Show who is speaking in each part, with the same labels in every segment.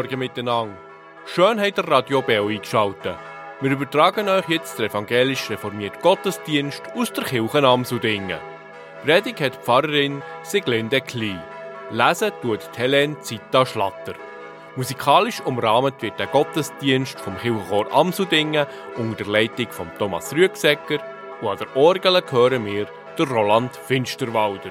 Speaker 1: Morgen miteinander. Schön habt ihr Radio Bell eingeschaltet. Wir übertragen euch jetzt den evangelisch reformierten Gottesdienst aus der Kirche Amsudingen. Predigt hat die Pfarrerin Siglinde Klein. Lesen tut Helene Zita Schlatter. Musikalisch umrahmt wird der Gottesdienst vom Kirchenchor Amsudingen unter der Leitung von Thomas Rüegsecker und an der Orgel hören wir der Roland Finsterwalder.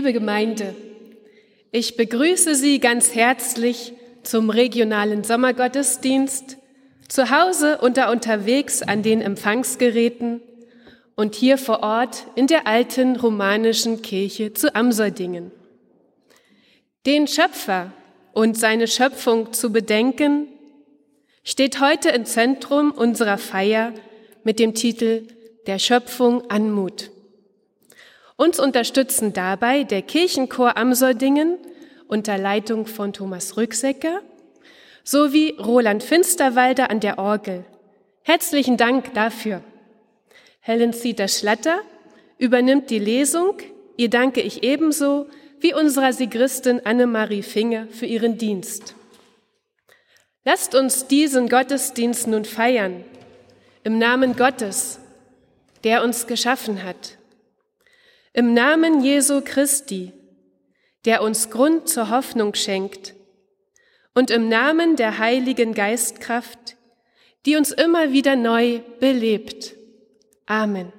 Speaker 2: Liebe Gemeinde, ich begrüße Sie ganz herzlich zum regionalen Sommergottesdienst, zu Hause oder unterwegs an den Empfangsgeräten und hier vor Ort in der alten romanischen Kirche zu Amserdingen. Den Schöpfer und seine Schöpfung zu bedenken, steht heute im Zentrum unserer Feier mit dem Titel Der Schöpfung Anmut. Uns unterstützen dabei der Kirchenchor Amserdingen unter Leitung von Thomas Rücksecker sowie Roland Finsterwalder an der Orgel. Herzlichen Dank dafür. Helen Zieter Schlatter übernimmt die Lesung. Ihr danke ich ebenso wie unserer Sigristin Annemarie Finger für ihren Dienst. Lasst uns diesen Gottesdienst nun feiern im Namen Gottes, der uns geschaffen hat im Namen Jesu Christi, der uns Grund zur Hoffnung schenkt, und im Namen der Heiligen Geistkraft, die uns immer wieder neu belebt. Amen.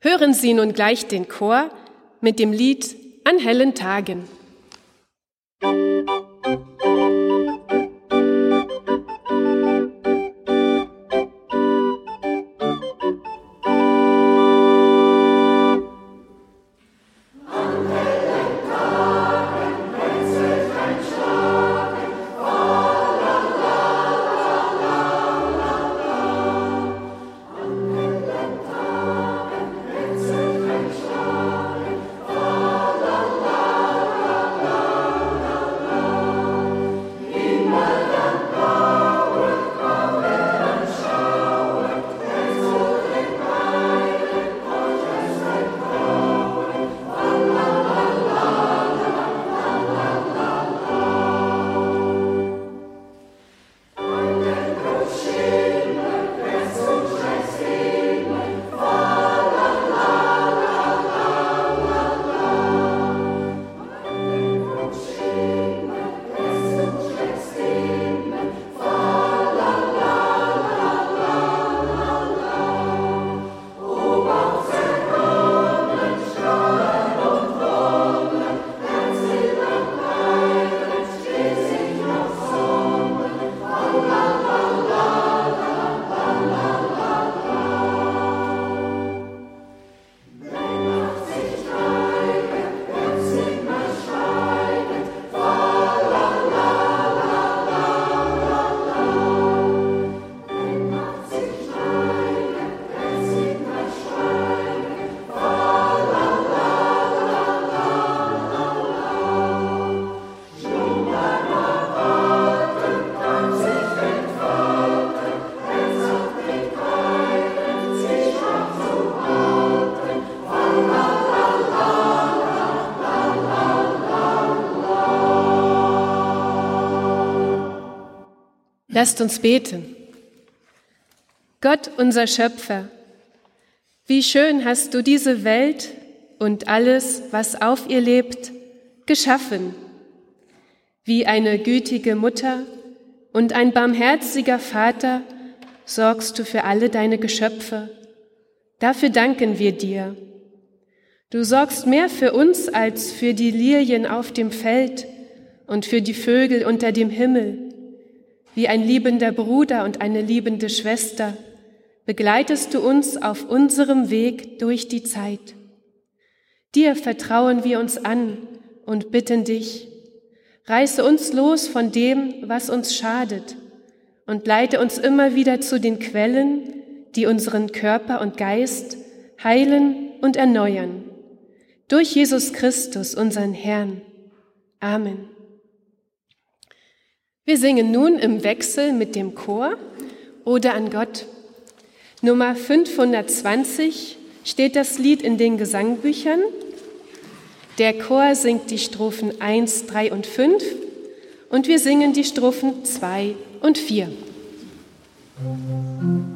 Speaker 2: Hören Sie nun gleich den Chor mit dem Lied An hellen Tagen. Lasst uns beten. Gott, unser Schöpfer, wie schön hast du diese Welt und alles, was auf ihr lebt, geschaffen. Wie eine gütige Mutter und ein barmherziger Vater sorgst du für alle deine Geschöpfe. Dafür danken wir dir. Du sorgst mehr für uns als für die Lilien auf dem Feld und für die Vögel unter dem Himmel. Wie ein liebender Bruder und eine liebende Schwester begleitest du uns auf unserem Weg durch die Zeit. Dir vertrauen wir uns an und bitten dich, reiße uns los von dem, was uns schadet und leite uns immer wieder zu den Quellen, die unseren Körper und Geist heilen und erneuern. Durch Jesus Christus, unseren Herrn. Amen. Wir singen nun im Wechsel mit dem Chor oder an Gott. Nummer 520 steht das Lied in den Gesangbüchern. Der Chor singt die Strophen 1, 3 und 5 und wir singen die Strophen 2 und 4.
Speaker 3: Alles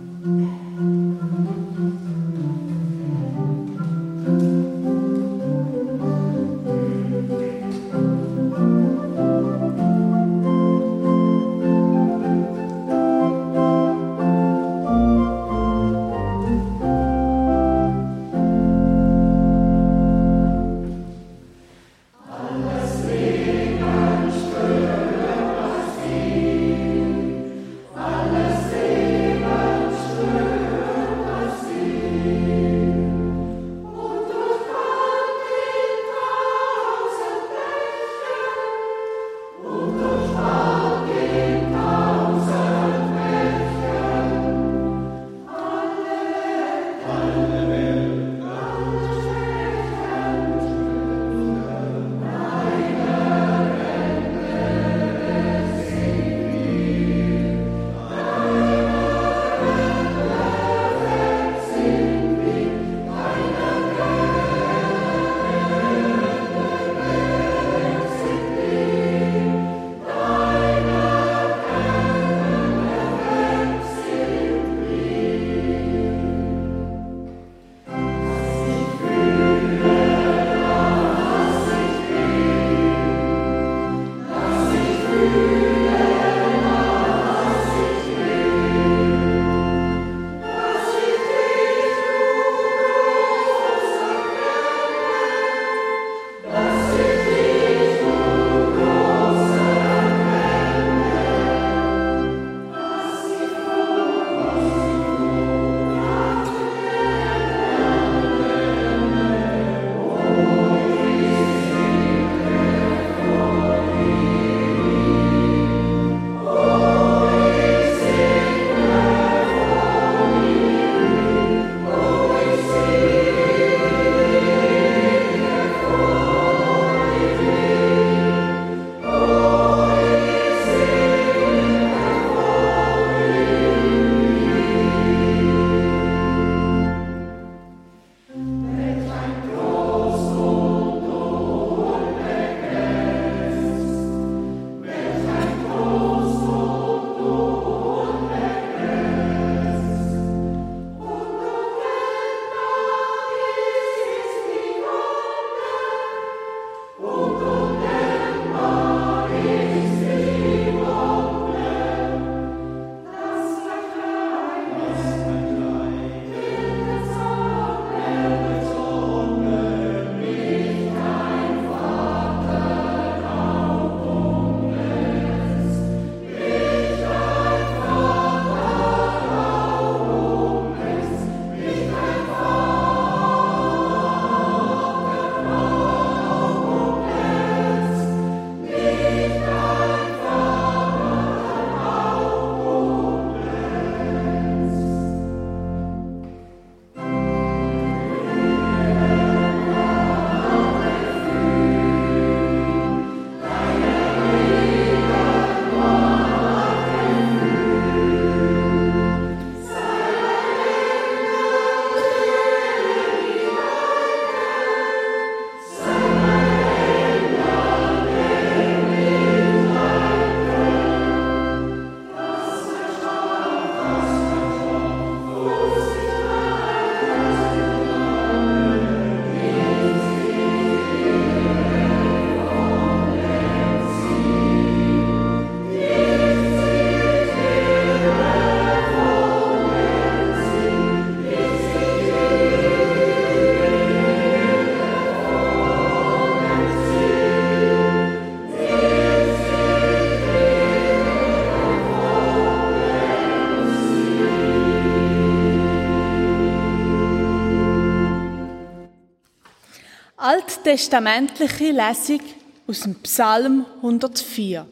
Speaker 3: Alttestamentliche Lesung aus dem Psalm 104.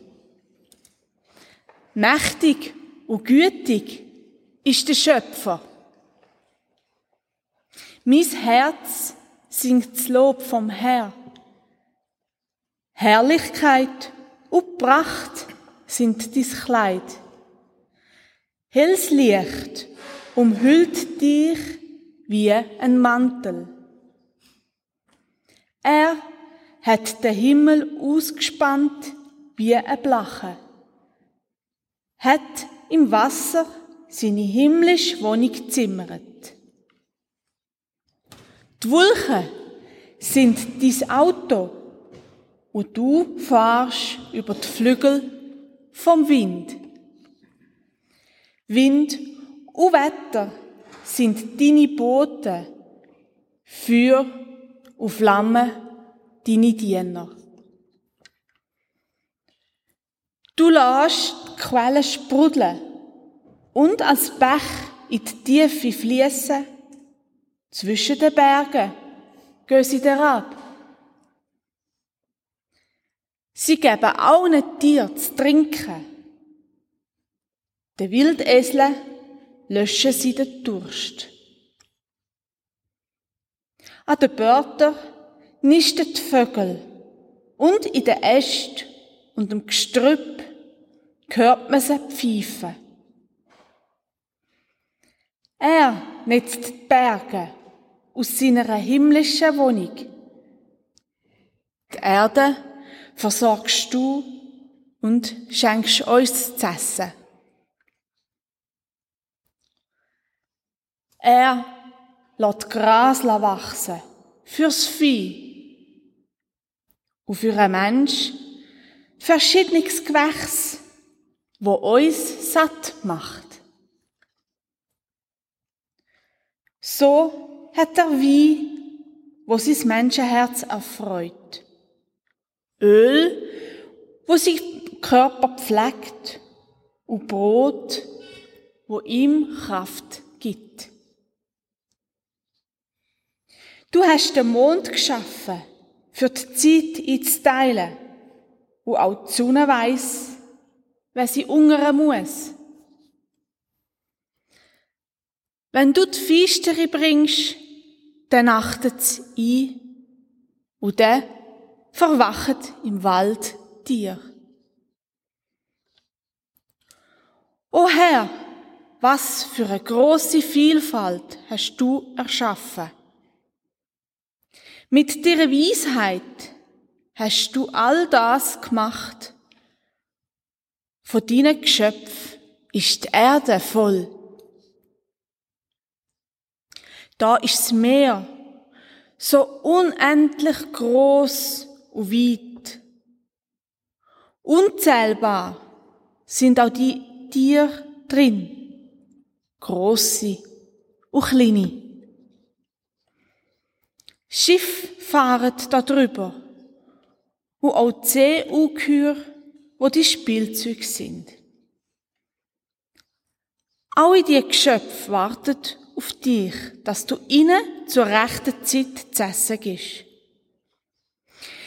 Speaker 3: Mächtig und gütig ist der Schöpfer. Mein Herz singt das Lob vom Herr. Herrlichkeit und Pracht sind dies Kleid. Helles Licht umhüllt dich wie ein Mantel. Er hat den Himmel ausgespannt wie ein Blache, hat im Wasser seine himmlische Wohnung zimmert. Die Wolken sind dein Auto und du fahrst über die Flügel vom Wind. Wind und Wetter sind deine Boten, Feuer und Flammen deine Diener. Du lässt die Quellen sprudeln und als Bach in die Tiefe fließen. Zwischen den Bergen gehen sie ab. Sie geben allen Tieren zu trinken. Den Wildeseln löschen sie den Durst. An den Börtern nisten die Vögel und in den Ästen und dem Gestrüpp hört man sie pfeifen. Er netzt die Berge aus seiner himmlischen Wohnung. Die Erde versorgst du und schenkst uns zu essen. Er lässt Gras wachsen fürs Vieh und für einen Mensch verschiedenes Gewächs, wo uns satt macht. So hat er Wein, wo sein Menschenherz erfreut. Öl, wo sein Körper pflegt und Brot, wo ihm Kraft gibt. Du hast den Mond geschaffen, für die Zeit einzuteilen, wo auch die Sonne weiss, wer sie ungern muss. Wenn du die Feistere bringst, dann achtet sie ein und dann verwacht im Wald dir. O Herr, was für eine große Vielfalt hast du erschaffen. Mit deiner Weisheit hast du all das gemacht. Von deinen Geschöpfen ist die Erde voll. Da ist das Meer so unendlich groß und weit. Unzählbar sind auch die Tiere drin. Grosse und kleine. Schiff fahren da drüber. Und auch die Ungeheuer, wo die Spielzeuge sind. Alle die Geschöpfe warten auf dich, dass du ihnen zur rechten Zeit zu essen gibst.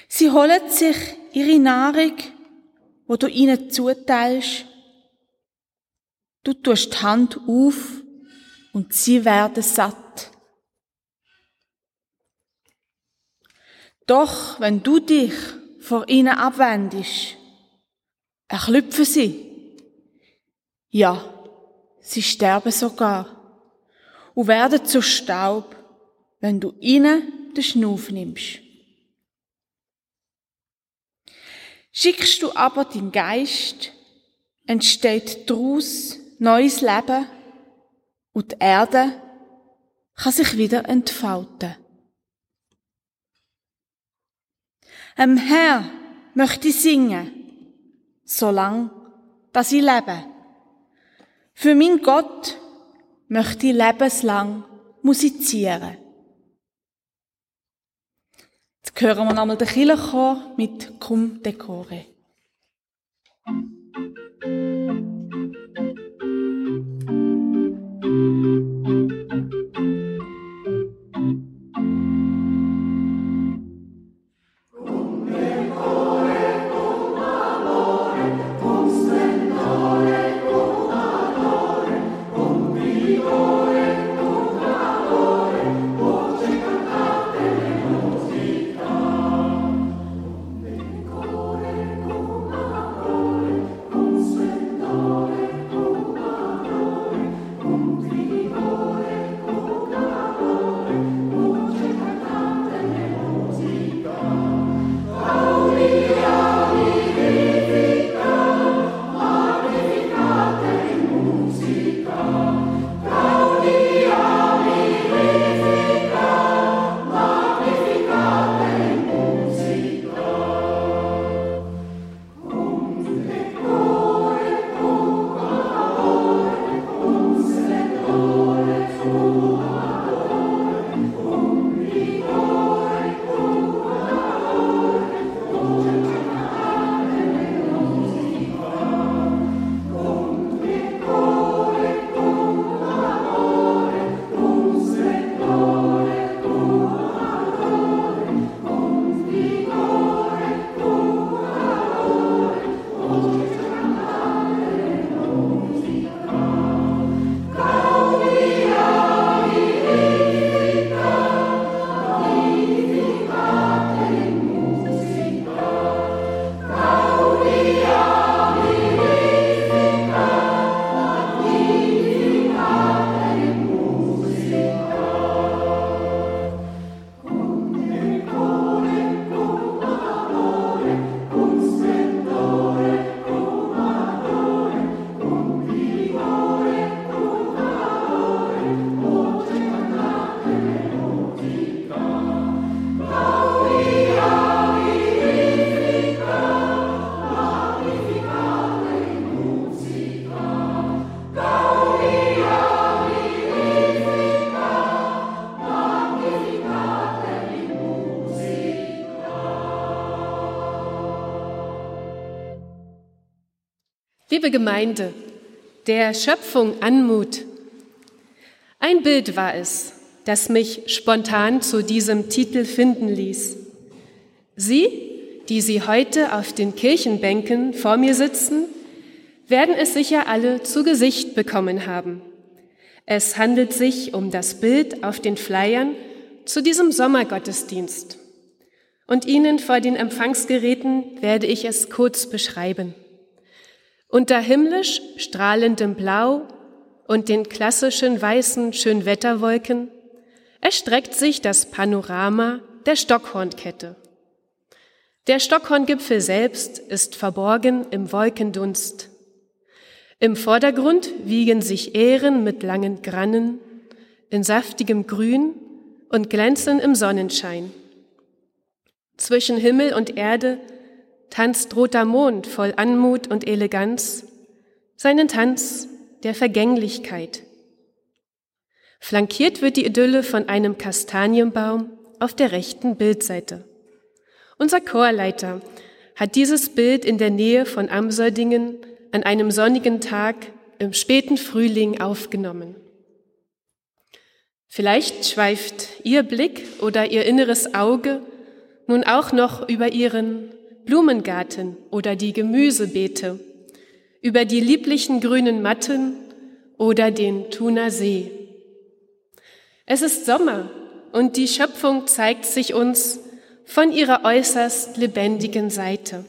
Speaker 3: Sie holen sich ihre Nahrung, wo du ihnen zuteilst. Du tust die Hand auf und sie werden satt. Doch wenn du dich vor ihnen abwendest, erklüpfen sie. Ja, sie sterben sogar und werden zu Staub, wenn du ihnen den Schnuff nimmst. Schickst du aber deinen Geist, entsteht daraus neues Leben und die Erde kann sich wieder entfalten. Am Herr möchte ich singen, solang dass ich lebe. Für mein Gott möchte ich lebenslang musizieren. Jetzt hören wir nochmal den Kirchenchor mit Cum Decore.
Speaker 2: Liebe Gemeinde, der Schöpfung Anmut. Ein Bild war es, das mich spontan zu diesem Titel finden ließ. Sie, die Sie heute auf den Kirchenbänken vor mir sitzen, werden es sicher alle zu Gesicht bekommen haben. Es handelt sich um das Bild auf den Flyern zu diesem Sommergottesdienst. Und Ihnen vor den Empfangsgeräten werde ich es kurz beschreiben. Unter himmlisch strahlendem Blau und den klassischen weißen Schönwetterwolken erstreckt sich das Panorama der Stockhornkette. Der Stockhorngipfel selbst ist verborgen im Wolkendunst. Im Vordergrund wiegen sich Ähren mit langen Grannen in saftigem Grün und glänzen im Sonnenschein. Zwischen Himmel und Erde tanzt roter Mond voll Anmut und Eleganz, seinen Tanz der Vergänglichkeit. Flankiert wird die Idylle von einem Kastanienbaum auf der rechten Bildseite. Unser Chorleiter hat dieses Bild in der Nähe von Amsoldingen an einem sonnigen Tag im späten Frühling aufgenommen. Vielleicht schweift Ihr Blick oder Ihr inneres Auge nun auch noch über Ihren Blumengarten oder die Gemüsebeete, über die lieblichen grünen Matten oder den Thuner See. Es ist Sommer und die Schöpfung zeigt sich uns von ihrer äußerst lebendigen Seite.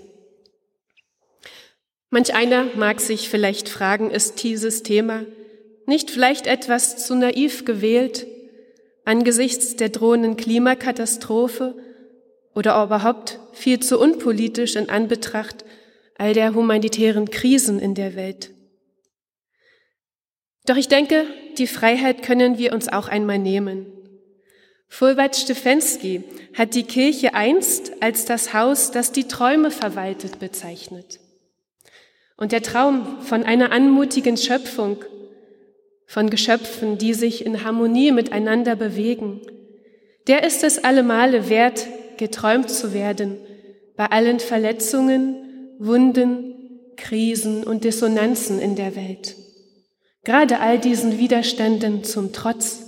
Speaker 2: Manch einer mag sich vielleicht fragen, ist dieses Thema nicht vielleicht etwas zu naiv gewählt angesichts der drohenden Klimakatastrophe oder überhaupt viel zu unpolitisch in Anbetracht all der humanitären Krisen in der Welt. Doch ich denke, die Freiheit können wir uns auch einmal nehmen. Fulbert Stefensky hat die Kirche einst als das Haus, das die Träume verwaltet, bezeichnet. Und der Traum von einer anmutigen Schöpfung, von Geschöpfen, die sich in Harmonie miteinander bewegen, der ist es allemale wert, geträumt zu werden, bei allen Verletzungen, Wunden, Krisen und Dissonanzen in der Welt. Gerade all diesen Widerständen zum Trotz.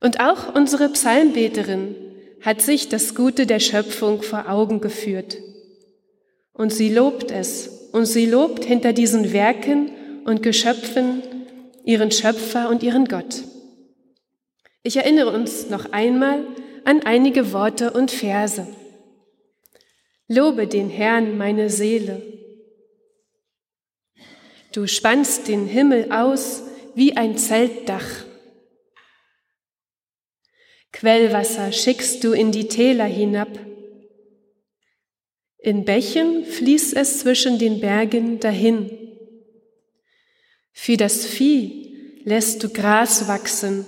Speaker 2: Und auch unsere Psalmbeterin hat sich das Gute der Schöpfung vor Augen geführt. Und sie lobt es, und sie lobt hinter diesen Werken und Geschöpfen ihren Schöpfer und ihren Gott. Ich erinnere uns noch einmal an einige Worte und Verse. Lobe den Herrn, meine Seele. Du spannst den Himmel aus wie ein Zeltdach. Quellwasser schickst du in die Täler hinab. In Bächen fließt es zwischen den Bergen dahin. Für das Vieh lässt du Gras wachsen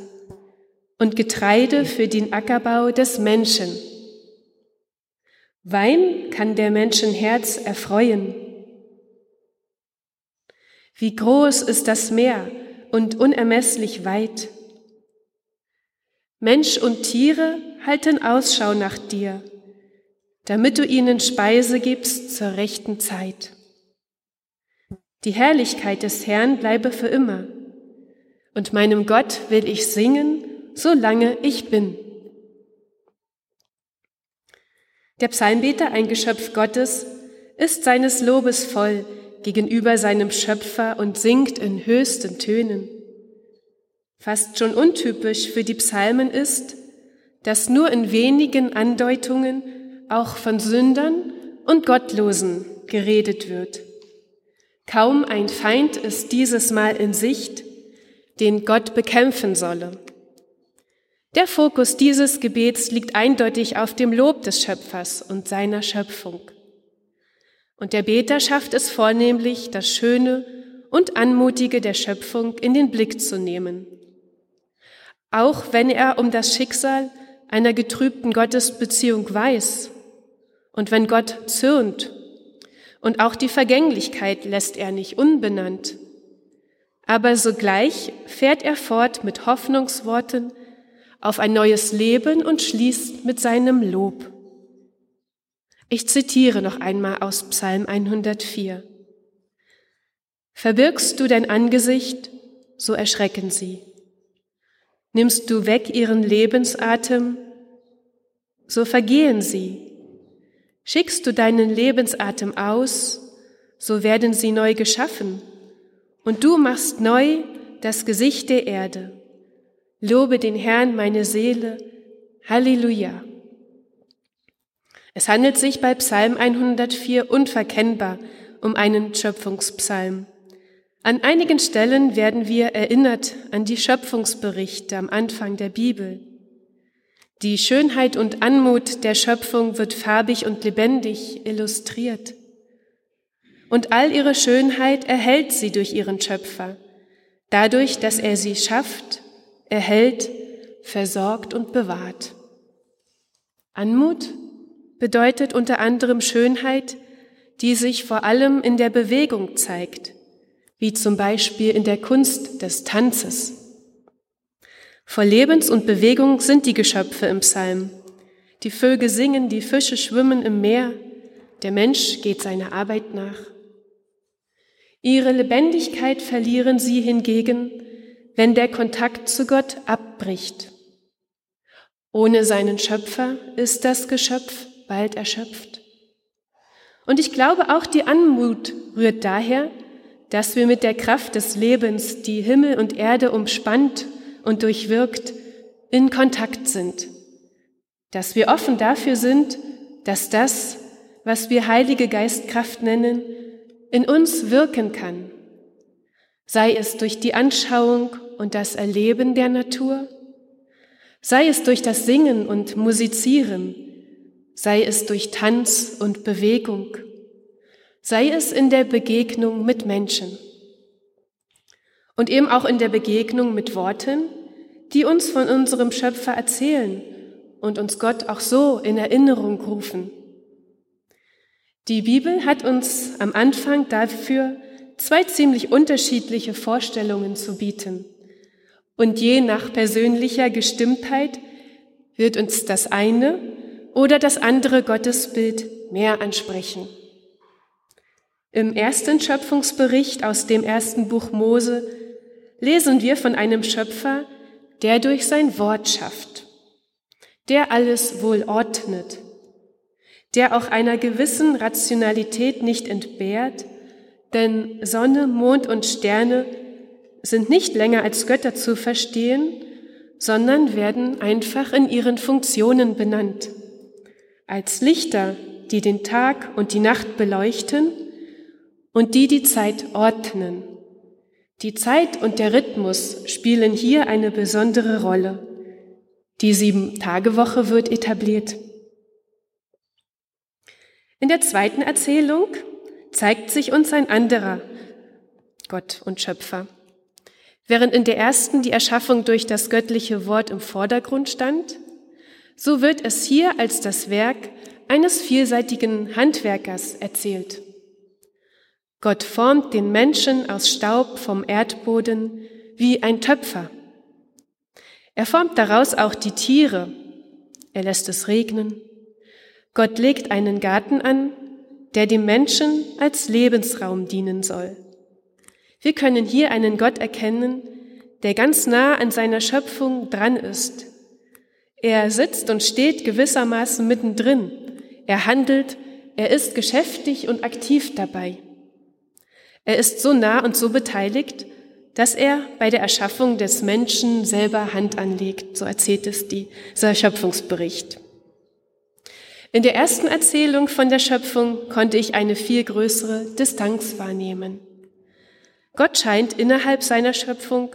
Speaker 2: und Getreide für den Ackerbau des Menschen. Wein kann der Menschen Herz erfreuen. Wie groß ist das Meer und unermesslich weit. Mensch und Tiere halten Ausschau nach dir, damit du ihnen Speise gibst zur rechten Zeit. Die Herrlichkeit des Herrn bleibe für immer, und meinem Gott will ich singen solange ich bin. Der Psalmbeter, ein Geschöpf Gottes, ist seines Lobes voll gegenüber seinem Schöpfer und singt in höchsten Tönen. Fast schon untypisch für die Psalmen ist, dass nur in wenigen Andeutungen auch von Sündern und Gottlosen geredet wird. Kaum ein Feind ist dieses Mal in Sicht, den Gott bekämpfen solle. Der Fokus dieses Gebets liegt eindeutig auf dem Lob des Schöpfers und seiner Schöpfung. Und der Beter schafft es vornehmlich, das Schöne und Anmutige der Schöpfung in den Blick zu nehmen. Auch wenn er um das Schicksal einer getrübten Gottesbeziehung weiß und wenn Gott zürnt und auch die Vergänglichkeit lässt er nicht unbenannt. Aber sogleich fährt er fort mit Hoffnungsworten, auf ein neues Leben und schließt mit seinem Lob. Ich zitiere noch einmal aus Psalm 104. Verbirgst du dein Angesicht, so erschrecken sie. Nimmst du weg ihren Lebensatem, so vergehen sie. Schickst du deinen Lebensatem aus, so werden sie neu geschaffen. Und du machst neu das Gesicht der Erde. Lobe den Herrn, meine Seele. Halleluja. Es handelt sich bei Psalm 104 unverkennbar um einen Schöpfungspsalm. An einigen Stellen werden wir erinnert an die Schöpfungsberichte am Anfang der Bibel. Die Schönheit und Anmut der Schöpfung wird farbig und lebendig illustriert. Und all ihre Schönheit erhält sie durch ihren Schöpfer, dadurch, dass er sie schafft, erhält, versorgt und bewahrt. Anmut bedeutet unter anderem Schönheit, die sich vor allem in der Bewegung zeigt, wie zum Beispiel in der Kunst des Tanzes. Vor Lebens- und Bewegung sind die Geschöpfe im Psalm. Die Vögel singen, die Fische schwimmen im Meer, der Mensch geht seiner Arbeit nach. Ihre Lebendigkeit verlieren sie hingegen, wenn der Kontakt zu Gott abbricht. Ohne seinen Schöpfer ist das Geschöpf bald erschöpft. Und ich glaube, auch die Anmut rührt daher, dass wir mit der Kraft des Lebens, die Himmel und Erde umspannt und durchwirkt, in Kontakt sind. Dass wir offen dafür sind, dass das, was wir Heilige Geistkraft nennen, in uns wirken kann. Sei es durch die Anschauung und das Erleben der Natur, sei es durch das Singen und Musizieren, sei es durch Tanz und Bewegung, sei es in der Begegnung mit Menschen und eben auch in der Begegnung mit Worten, die uns von unserem Schöpfer erzählen und uns Gott auch so in Erinnerung rufen. Die Bibel hat uns am Anfang dafür zwei ziemlich unterschiedliche Vorstellungen zu bieten. Und je nach persönlicher Gestimmtheit wird uns das eine oder das andere Gottesbild mehr ansprechen. Im ersten Schöpfungsbericht aus dem ersten Buch Mose lesen wir von einem Schöpfer, der durch sein Wort schafft, der alles wohl ordnet, der auch einer gewissen Rationalität nicht entbehrt, denn Sonne, Mond und Sterne sind nicht länger als Götter zu verstehen, sondern werden einfach in ihren Funktionen benannt als Lichter, die den Tag und die Nacht beleuchten und die die Zeit ordnen. Die Zeit und der Rhythmus spielen hier eine besondere Rolle. Die Sieben-Tage-Woche wird etabliert. In der zweiten Erzählung zeigt sich uns ein anderer Gott und Schöpfer. Während in der ersten die Erschaffung durch das göttliche Wort im Vordergrund stand, so wird es hier als das Werk eines vielseitigen Handwerkers erzählt. Gott formt den Menschen aus Staub vom Erdboden wie ein Töpfer. Er formt daraus auch die Tiere. Er lässt es regnen. Gott legt einen Garten an, der dem Menschen als Lebensraum dienen soll. Wir können hier einen Gott erkennen, der ganz nah an seiner Schöpfung dran ist er sitzt und steht gewissermaßen mittendrin. Er handelt, er ist geschäftig und aktiv dabei. Er ist so nah und so beteiligt, dass er bei der Erschaffung des Menschen selber Hand anlegt, so erzählt es dieser Schöpfungsbericht. In der ersten Erzählung von der Schöpfung konnte ich eine viel größere Distanz wahrnehmen. Gott scheint innerhalb seiner Schöpfung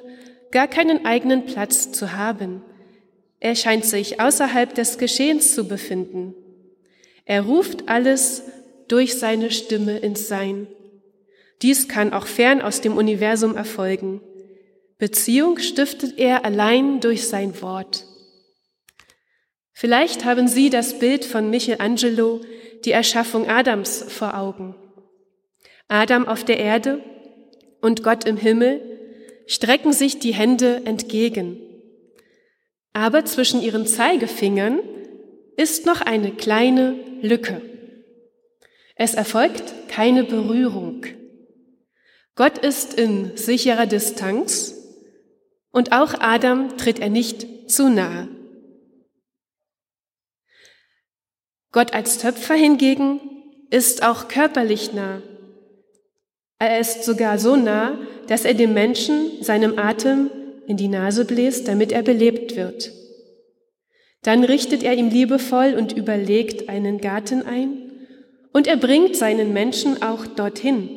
Speaker 2: gar keinen eigenen Platz zu haben. Er scheint sich außerhalb des Geschehens zu befinden. Er ruft alles durch seine Stimme ins Sein. Dies kann auch fern aus dem Universum erfolgen. Beziehung stiftet er allein durch sein Wort. Vielleicht haben Sie das Bild von Michelangelo, die Erschaffung Adams, vor Augen. Adam auf der Erde und Gott im Himmel strecken sich die Hände entgegen. Aber zwischen ihren Zeigefingern ist noch eine kleine Lücke. Es erfolgt keine Berührung. Gott ist in sicherer Distanz und auch Adam tritt er nicht zu nahe. Gott als Töpfer hingegen ist auch körperlich nah. Er ist sogar so nah, dass er dem Menschen seinem Atem in die Nase bläst, damit er belebt wird. Dann richtet er ihm liebevoll und überlegt einen Garten ein und er bringt seinen Menschen auch dorthin.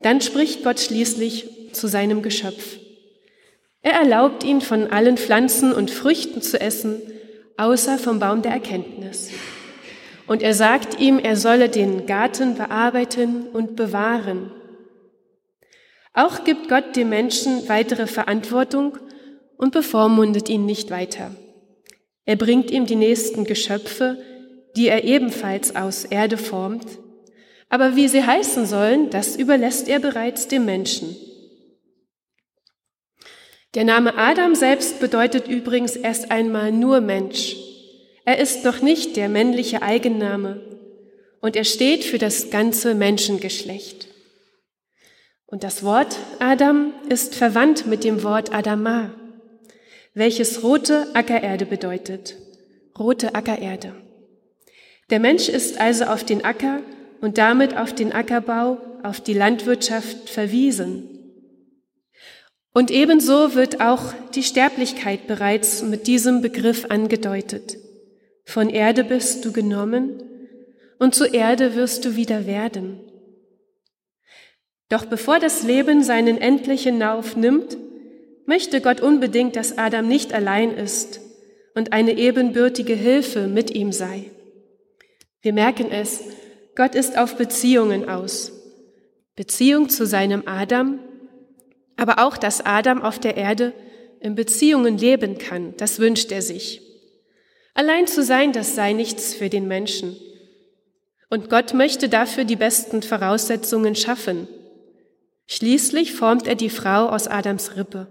Speaker 2: Dann spricht Gott schließlich zu seinem Geschöpf. Er erlaubt ihm von allen Pflanzen und Früchten zu essen, außer vom Baum der Erkenntnis. Und er sagt ihm, er solle den Garten bearbeiten und bewahren. Auch gibt Gott dem Menschen weitere Verantwortung und bevormundet ihn nicht weiter. Er bringt ihm die nächsten Geschöpfe, die er ebenfalls aus Erde formt, aber wie sie heißen sollen, das überlässt er bereits dem Menschen. Der Name Adam selbst bedeutet übrigens erst einmal nur Mensch. Er ist noch nicht der männliche Eigenname und er steht für das ganze Menschengeschlecht. Und das Wort Adam ist verwandt mit dem Wort Adama, welches rote Ackererde bedeutet. Rote Ackererde. Der Mensch ist also auf den Acker und damit auf den Ackerbau, auf die Landwirtschaft verwiesen. Und ebenso wird auch die Sterblichkeit bereits mit diesem Begriff angedeutet. Von Erde bist du genommen und zu Erde wirst du wieder werden. Doch bevor das Leben seinen endlichen Lauf nimmt, möchte Gott unbedingt, dass Adam nicht allein ist und eine ebenbürtige Hilfe mit ihm sei. Wir merken es, Gott ist auf Beziehungen aus. Beziehung zu seinem Adam, aber auch, dass Adam auf der Erde in Beziehungen leben kann, das wünscht er sich. Allein zu sein, das sei nichts für den Menschen. Und Gott möchte dafür die besten Voraussetzungen schaffen. Schließlich formt er die Frau aus Adams Rippe.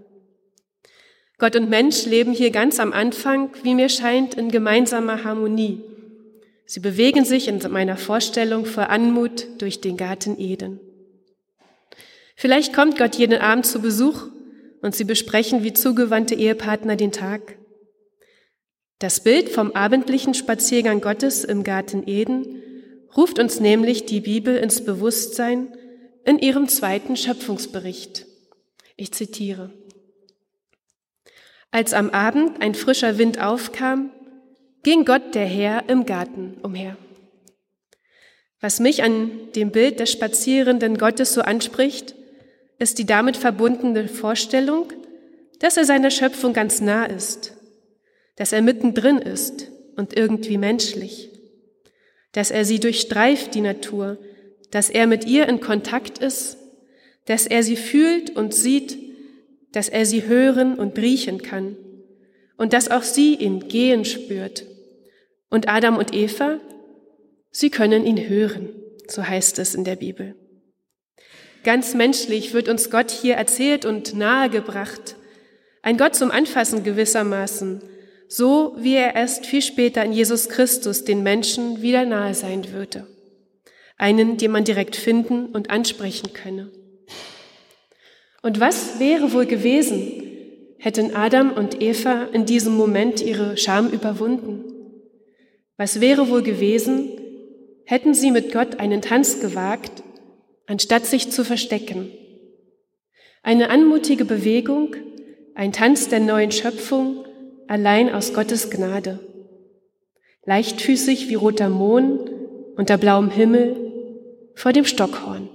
Speaker 2: Gott und Mensch leben hier ganz am Anfang, wie mir scheint, in gemeinsamer Harmonie. Sie bewegen sich in meiner Vorstellung vor Anmut durch den Garten Eden. Vielleicht kommt Gott jeden Abend zu Besuch und sie besprechen wie zugewandte Ehepartner den Tag. Das Bild vom abendlichen Spaziergang Gottes im Garten Eden ruft uns nämlich die Bibel ins Bewusstsein in ihrem zweiten Schöpfungsbericht. Ich zitiere. Als am Abend ein frischer Wind aufkam, ging Gott der Herr im Garten umher. Was mich an dem Bild des spazierenden Gottes so anspricht, ist die damit verbundene Vorstellung, dass er seiner Schöpfung ganz nah ist, dass er mittendrin ist und irgendwie menschlich, dass er sie durchstreift, die Natur, dass er mit ihr in Kontakt ist, dass er sie fühlt und sieht, dass er sie hören und riechen kann. Und dass auch sie ihn gehen spürt. Und Adam und Eva, sie können ihn hören, so heißt es in der Bibel. Ganz menschlich wird uns Gott hier erzählt und nahegebracht. Ein Gott zum Anfassen gewissermaßen, so wie er erst viel später in Jesus Christus den Menschen wieder nahe sein würde. Einen, den man direkt finden und ansprechen könne. Und was wäre wohl gewesen, hätten Adam und Eva in diesem Moment ihre Scham überwunden? Was wäre wohl gewesen, hätten sie mit Gott einen Tanz gewagt anstatt sich zu verstecken. Eine anmutige Bewegung, ein Tanz der neuen Schöpfung, allein aus Gottes Gnade. Leichtfüßig wie roter Mond unter blauem Himmel vor dem Stockhorn.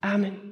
Speaker 2: Amen.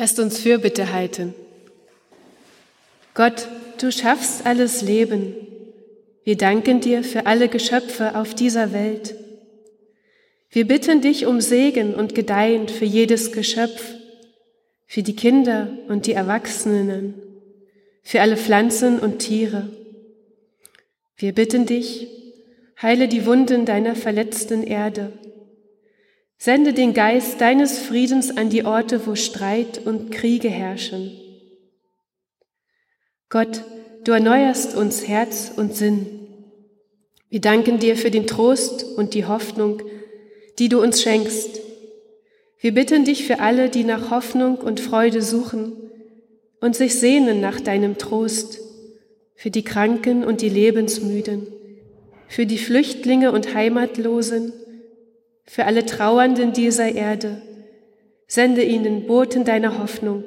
Speaker 2: Lasst uns Fürbitte halten. Gott, du schaffst alles Leben. Wir danken dir für alle Geschöpfe auf dieser Welt. Wir bitten dich um Segen und Gedeihen für jedes Geschöpf, für die Kinder und die Erwachsenen, für alle Pflanzen und Tiere. Wir bitten dich, heile die Wunden deiner verletzten Erde. Sende den Geist deines Friedens an die Orte, wo Streit und Kriege herrschen. Gott, du erneuerst uns Herz und Sinn. Wir danken dir für den Trost und die Hoffnung, die du uns schenkst. Wir bitten dich für alle, die nach Hoffnung und Freude suchen und sich sehnen nach deinem Trost, für die Kranken und die Lebensmüden, für die Flüchtlinge und Heimatlosen, für alle Trauernden dieser Erde. Sende ihnen Boten deiner Hoffnung,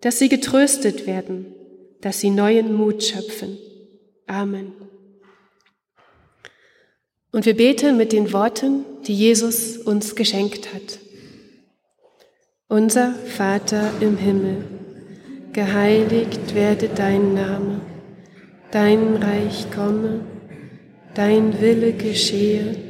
Speaker 2: dass sie getröstet werden dass sie neuen Mut schöpfen. Amen. Und wir beten mit den Worten, die Jesus uns geschenkt hat. Unser Vater im Himmel, geheiligt werde dein Name, dein Reich komme, dein Wille geschehe,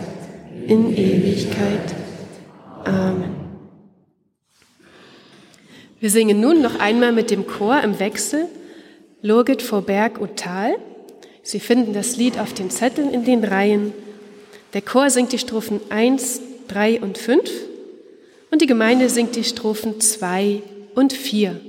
Speaker 2: in Ewigkeit. Amen. Wir singen nun noch einmal mit dem Chor im Wechsel Lurget vor Berg und Tal. Sie finden das Lied auf den Zetteln in den Reihen. Der Chor singt die Strophen 1, 3 und 5 und die Gemeinde singt die Strophen 2 und 4.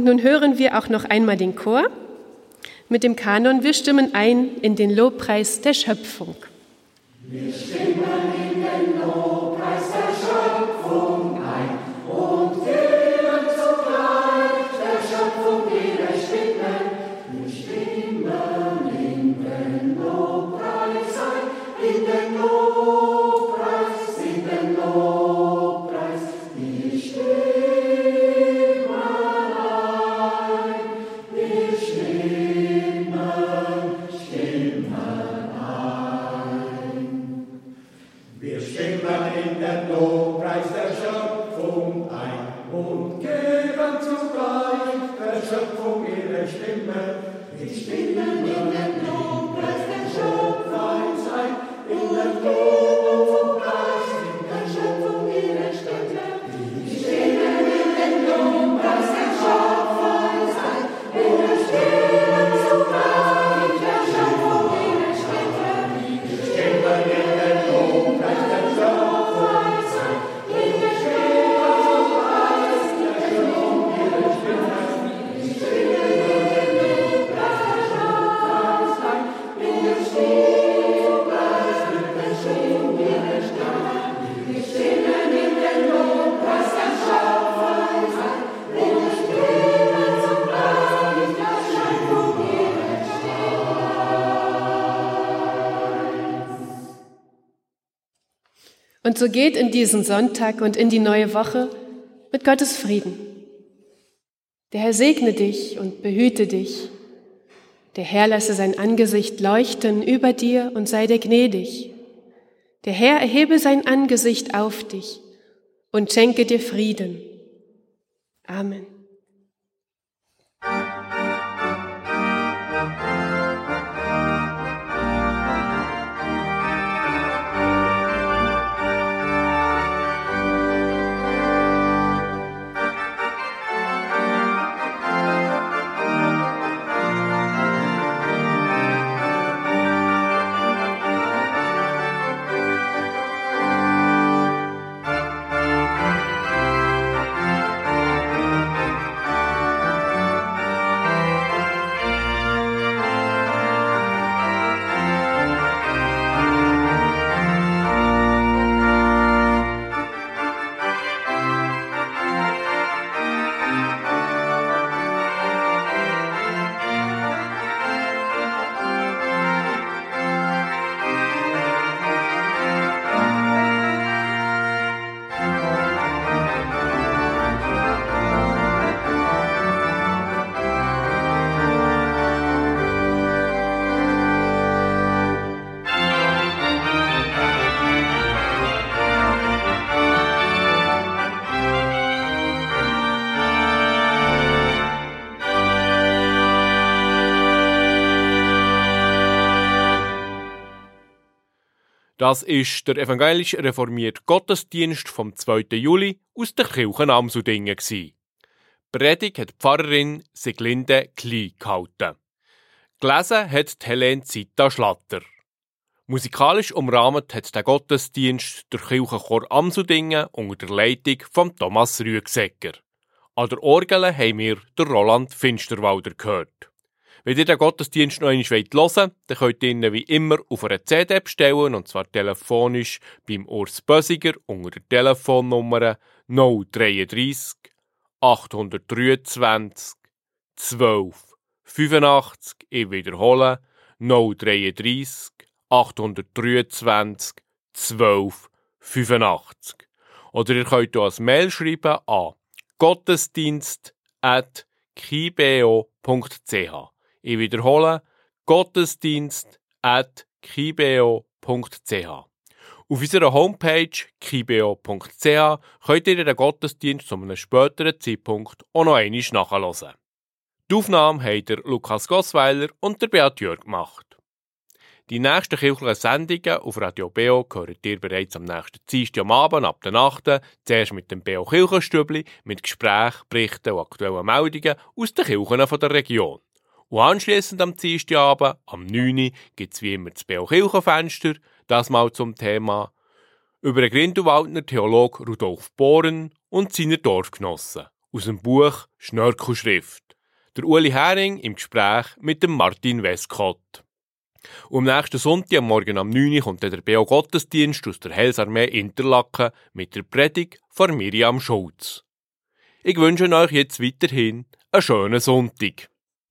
Speaker 2: Und nun hören wir auch noch einmal den Chor mit dem Kanon. Wir stimmen ein in den Lobpreis der Schöpfung.
Speaker 4: Stimme. Wir
Speaker 2: so geht in diesen Sonntag und in die neue Woche mit Gottes Frieden. Der Herr segne dich und behüte dich. Der Herr lasse sein Angesicht leuchten über dir und sei dir gnädig. Der Herr erhebe sein Angesicht auf dich und schenke dir Frieden. Amen.
Speaker 1: Das ist der evangelisch reformierte Gottesdienst vom 2. Juli aus der Kirche Amsudingen. gsi. Predigt hat die Pfarrerin Siglinde Kli gehalten. Gelesen hat die Helene Zita Schlatter. Musikalisch umrahmt hat der Gottesdienst der Kirchenchor Amsudingen unter der Leitung von Thomas Rüegsecker. An der Orgel haben wir den Roland Finsterwalder gehört. Wenn ihr den Gottesdienst noch einmal hören wollt, dann könnt ihr ihn wie immer auf einer CD bestellen, und zwar telefonisch beim Urs Bösiger unter der Telefonnummer 033 823 12 85. Ich wiederhole 033 823 12 85. Oder ihr könnt ein Mail schreiben an gottesdienst.kibeo.ch. Ich wiederhole gottesdienst.kibeo.ch. Auf unserer Homepage kibeo.ch könnt ihr den Gottesdienst zu einem späteren Zeitpunkt auch noch einmal nachhören. Die Aufnahme haben Lukas Gossweiler und der Beat Jörg gemacht. Die nächsten kirchlichen Sendungen auf Radio Beo hört ihr bereits am nächsten Dienstag am Abend ab der Nacht. Zuerst mit dem Beo Kirchenstübli, mit Gesprächen, Berichten und aktuellen Meldungen aus den Kirchen der Region. Und anschliessend am Dienstagabend, am 9. Uhr, gibt es wie immer das Beo Kirchenfenster, das mal zum Thema über den Grindelwaldner Theolog Rudolf Bohren und seine Dorfgenossen. aus dem Buch Schnörkelschrift. Der Uli Hering im Gespräch mit dem Martin Westcott. Und am nächsten Sonntag am Morgen am 9 Uhr kommt der Beo Gottesdienst aus der Helsarmee Interlaken mit der Predigt von Miriam Schulz. Ich wünsche euch jetzt weiterhin einen schönen Sonntag.